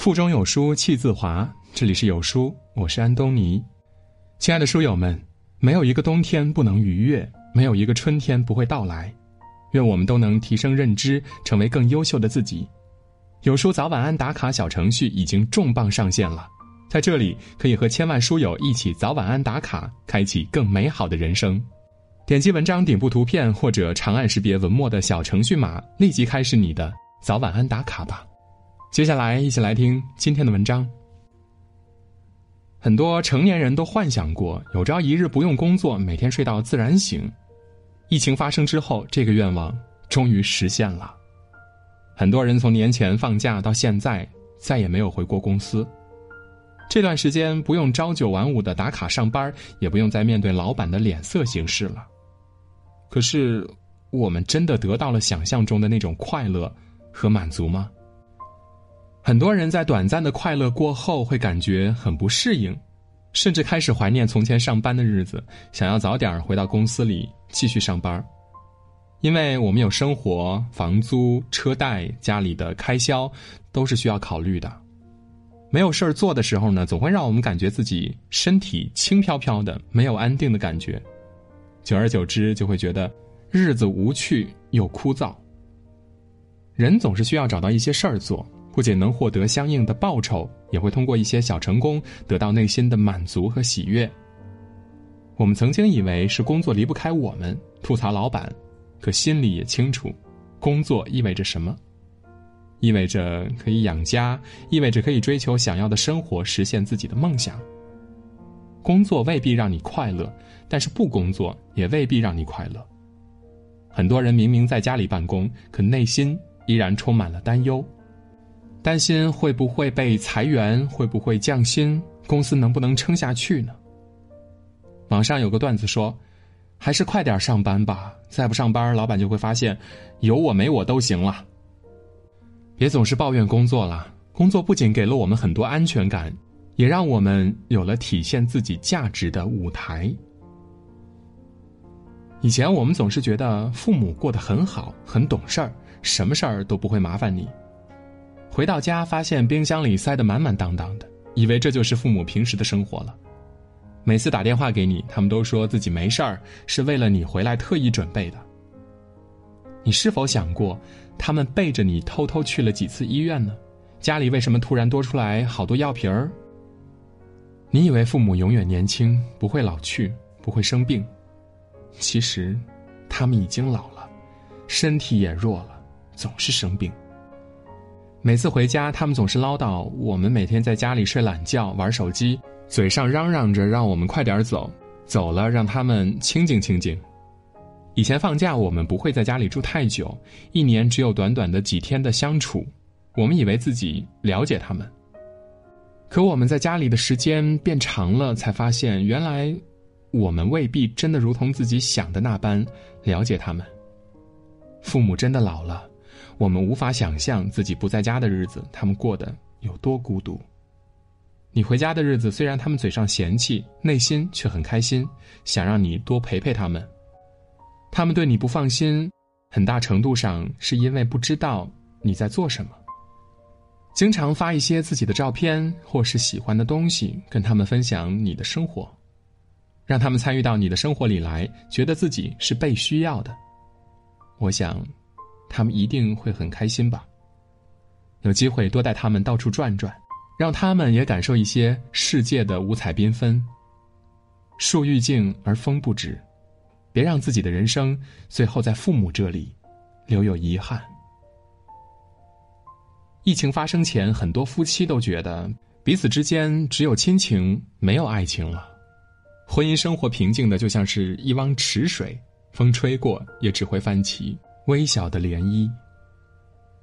腹中有书气自华。这里是有书，我是安东尼。亲爱的书友们，没有一个冬天不能逾越，没有一个春天不会到来。愿我们都能提升认知，成为更优秀的自己。有书早晚安打卡小程序已经重磅上线了，在这里可以和千万书友一起早晚安打卡，开启更美好的人生。点击文章顶部图片或者长按识别文末的小程序码，立即开始你的早晚安打卡吧。接下来，一起来听今天的文章。很多成年人都幻想过有朝一日不用工作，每天睡到自然醒。疫情发生之后，这个愿望终于实现了。很多人从年前放假到现在，再也没有回过公司。这段时间不用朝九晚五的打卡上班，也不用再面对老板的脸色行事了。可是，我们真的得到了想象中的那种快乐和满足吗？很多人在短暂的快乐过后会感觉很不适应，甚至开始怀念从前上班的日子，想要早点回到公司里继续上班。因为我们有生活、房租、车贷、家里的开销，都是需要考虑的。没有事儿做的时候呢，总会让我们感觉自己身体轻飘飘的，没有安定的感觉。久而久之，就会觉得日子无趣又枯燥。人总是需要找到一些事儿做。不仅能获得相应的报酬，也会通过一些小成功得到内心的满足和喜悦。我们曾经以为是工作离不开我们，吐槽老板，可心里也清楚，工作意味着什么？意味着可以养家，意味着可以追求想要的生活，实现自己的梦想。工作未必让你快乐，但是不工作也未必让你快乐。很多人明明在家里办公，可内心依然充满了担忧。担心会不会被裁员，会不会降薪，公司能不能撑下去呢？网上有个段子说：“还是快点上班吧，再不上班，老板就会发现有我没我都行了。”别总是抱怨工作了，工作不仅给了我们很多安全感，也让我们有了体现自己价值的舞台。以前我们总是觉得父母过得很好，很懂事儿，什么事儿都不会麻烦你。回到家，发现冰箱里塞得满满当当的，以为这就是父母平时的生活了。每次打电话给你，他们都说自己没事儿，是为了你回来特意准备的。你是否想过，他们背着你偷偷去了几次医院呢？家里为什么突然多出来好多药瓶儿？你以为父母永远年轻，不会老去，不会生病，其实，他们已经老了，身体也弱了，总是生病。每次回家，他们总是唠叨我们每天在家里睡懒觉、玩手机，嘴上嚷嚷着让我们快点走，走了让他们清静清静。以前放假，我们不会在家里住太久，一年只有短短的几天的相处，我们以为自己了解他们。可我们在家里的时间变长了，才发现原来我们未必真的如同自己想的那般了解他们。父母真的老了。我们无法想象自己不在家的日子，他们过得有多孤独。你回家的日子，虽然他们嘴上嫌弃，内心却很开心，想让你多陪陪他们。他们对你不放心，很大程度上是因为不知道你在做什么。经常发一些自己的照片或是喜欢的东西，跟他们分享你的生活，让他们参与到你的生活里来，觉得自己是被需要的。我想。他们一定会很开心吧。有机会多带他们到处转转，让他们也感受一些世界的五彩缤纷。树欲静而风不止，别让自己的人生最后在父母这里留有遗憾。疫情发生前，很多夫妻都觉得彼此之间只有亲情，没有爱情了。婚姻生活平静的就像是一汪池水，风吹过也只会泛起。微小的涟漪。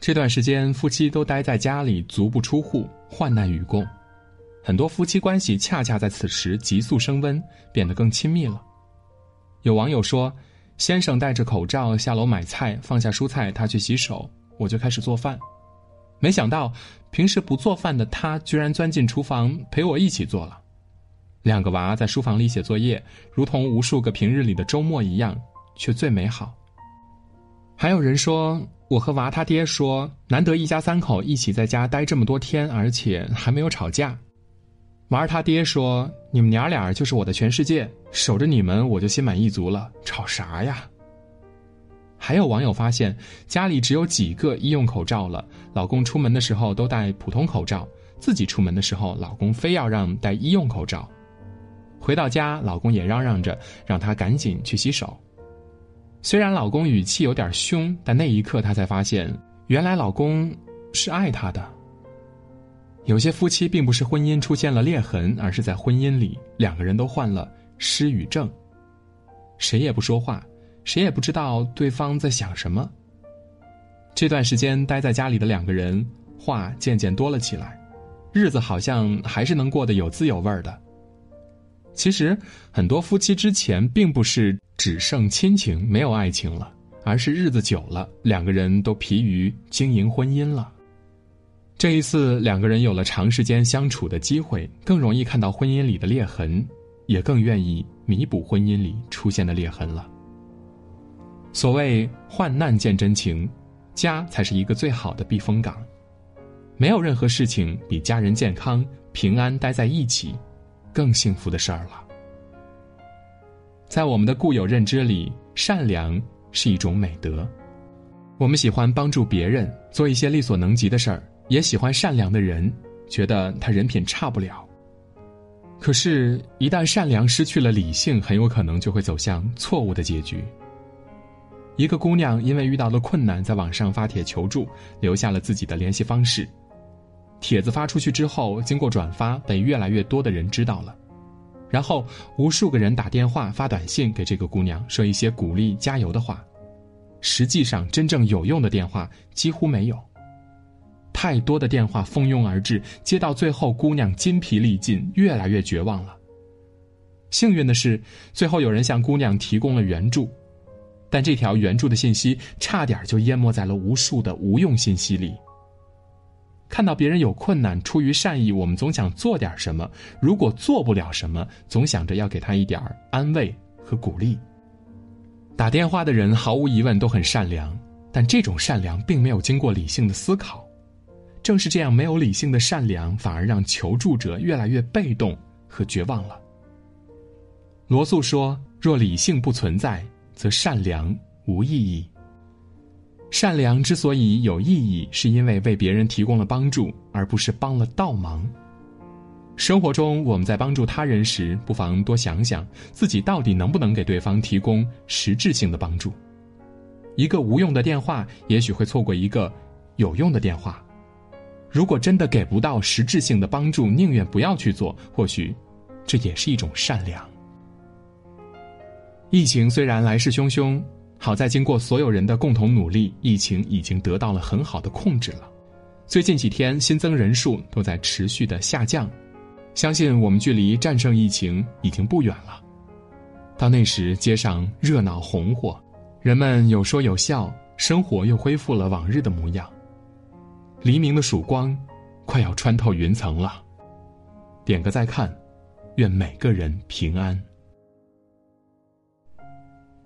这段时间，夫妻都待在家里，足不出户，患难与共。很多夫妻关系恰恰在此时急速升温，变得更亲密了。有网友说：“先生戴着口罩下楼买菜，放下蔬菜，他去洗手，我就开始做饭。没想到，平时不做饭的他，居然钻进厨房陪我一起做了。两个娃在书房里写作业，如同无数个平日里的周末一样，却最美好。”还有人说，我和娃他爹说，难得一家三口一起在家待这么多天，而且还没有吵架。娃儿他爹说，你们娘俩就是我的全世界，守着你们我就心满意足了，吵啥呀？还有网友发现，家里只有几个医用口罩了，老公出门的时候都戴普通口罩，自己出门的时候，老公非要让戴医用口罩。回到家，老公也嚷嚷着让他赶紧去洗手。虽然老公语气有点凶，但那一刻她才发现，原来老公是爱她的。有些夫妻并不是婚姻出现了裂痕，而是在婚姻里两个人都患了失语症，谁也不说话，谁也不知道对方在想什么。这段时间待在家里的两个人话渐渐多了起来，日子好像还是能过得有滋有味的。其实，很多夫妻之前并不是只剩亲情没有爱情了，而是日子久了，两个人都疲于经营婚姻了。这一次，两个人有了长时间相处的机会，更容易看到婚姻里的裂痕，也更愿意弥补婚姻里出现的裂痕了。所谓患难见真情，家才是一个最好的避风港。没有任何事情比家人健康平安待在一起。更幸福的事儿了。在我们的固有认知里，善良是一种美德。我们喜欢帮助别人，做一些力所能及的事儿，也喜欢善良的人，觉得他人品差不了。可是，一旦善良失去了理性，很有可能就会走向错误的结局。一个姑娘因为遇到了困难，在网上发帖求助，留下了自己的联系方式。帖子发出去之后，经过转发，被越来越多的人知道了。然后，无数个人打电话、发短信给这个姑娘，说一些鼓励、加油的话。实际上，真正有用的电话几乎没有。太多的电话蜂拥而至，接到最后，姑娘筋疲力尽，越来越绝望了。幸运的是，最后有人向姑娘提供了援助，但这条援助的信息差点就淹没在了无数的无用信息里。看到别人有困难，出于善意，我们总想做点什么；如果做不了什么，总想着要给他一点安慰和鼓励。打电话的人毫无疑问都很善良，但这种善良并没有经过理性的思考。正是这样没有理性的善良，反而让求助者越来越被动和绝望了。罗素说：“若理性不存在，则善良无意义。”善良之所以有意义，是因为为别人提供了帮助，而不是帮了倒忙。生活中，我们在帮助他人时，不妨多想想自己到底能不能给对方提供实质性的帮助。一个无用的电话，也许会错过一个有用的电话。如果真的给不到实质性的帮助，宁愿不要去做，或许这也是一种善良。疫情虽然来势汹汹。好在经过所有人的共同努力，疫情已经得到了很好的控制了。最近几天新增人数都在持续的下降，相信我们距离战胜疫情已经不远了。到那时，街上热闹红火，人们有说有笑，生活又恢复了往日的模样。黎明的曙光，快要穿透云层了。点个再看，愿每个人平安。